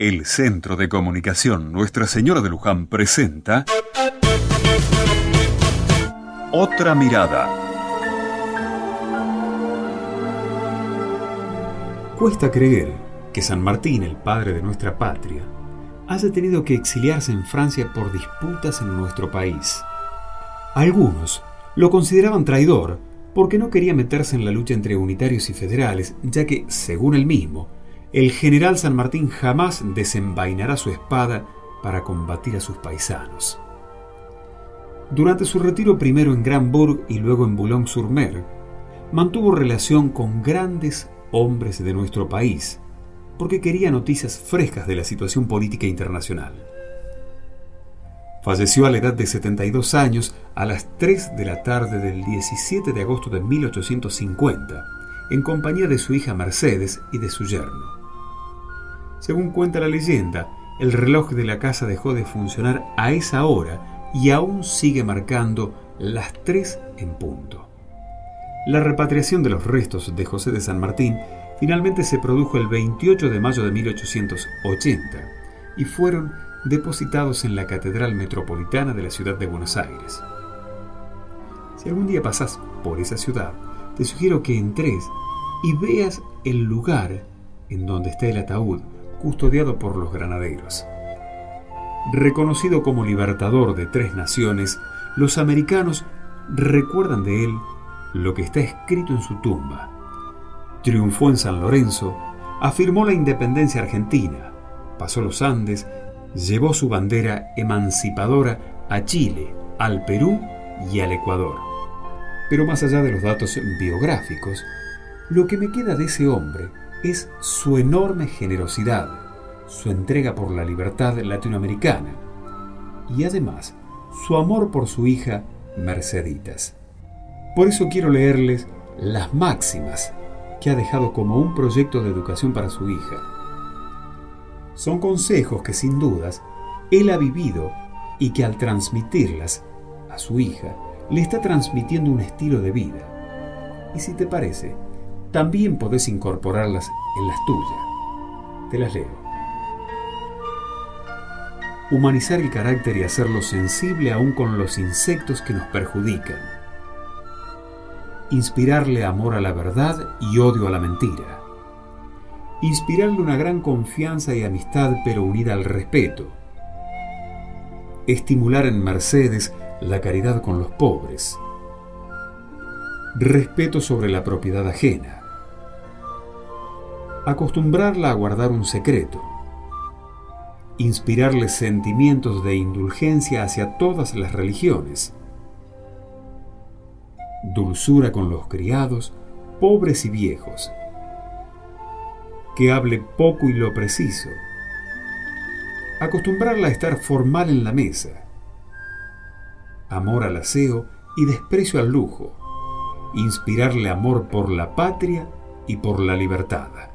El Centro de Comunicación Nuestra Señora de Luján presenta Otra Mirada. Cuesta creer que San Martín, el padre de nuestra patria, haya tenido que exiliarse en Francia por disputas en nuestro país. Algunos lo consideraban traidor porque no quería meterse en la lucha entre unitarios y federales, ya que, según él mismo, el general San Martín jamás desenvainará su espada para combatir a sus paisanos. Durante su retiro primero en Granbourg y luego en Boulogne-sur-Mer, mantuvo relación con grandes hombres de nuestro país, porque quería noticias frescas de la situación política internacional. Falleció a la edad de 72 años a las 3 de la tarde del 17 de agosto de 1850, en compañía de su hija Mercedes y de su yerno. Según cuenta la leyenda, el reloj de la casa dejó de funcionar a esa hora y aún sigue marcando las tres en punto. La repatriación de los restos de José de San Martín finalmente se produjo el 28 de mayo de 1880 y fueron depositados en la Catedral Metropolitana de la ciudad de Buenos Aires. Si algún día pasas por esa ciudad, te sugiero que entres y veas el lugar en donde está el ataúd custodiado por los granaderos. Reconocido como libertador de tres naciones, los americanos recuerdan de él lo que está escrito en su tumba. Triunfó en San Lorenzo, afirmó la independencia argentina, pasó los Andes, llevó su bandera emancipadora a Chile, al Perú y al Ecuador. Pero más allá de los datos biográficos, lo que me queda de ese hombre es su enorme generosidad, su entrega por la libertad latinoamericana y además su amor por su hija Merceditas. Por eso quiero leerles las máximas que ha dejado como un proyecto de educación para su hija. Son consejos que sin dudas él ha vivido y que al transmitirlas a su hija le está transmitiendo un estilo de vida. Y si te parece, también podés incorporarlas en las tuyas. Te las leo. Humanizar el carácter y hacerlo sensible aún con los insectos que nos perjudican. Inspirarle amor a la verdad y odio a la mentira. Inspirarle una gran confianza y amistad pero unida al respeto. Estimular en Mercedes la caridad con los pobres. Respeto sobre la propiedad ajena acostumbrarla a guardar un secreto, inspirarle sentimientos de indulgencia hacia todas las religiones, dulzura con los criados, pobres y viejos, que hable poco y lo preciso, acostumbrarla a estar formal en la mesa, amor al aseo y desprecio al lujo, inspirarle amor por la patria y por la libertad.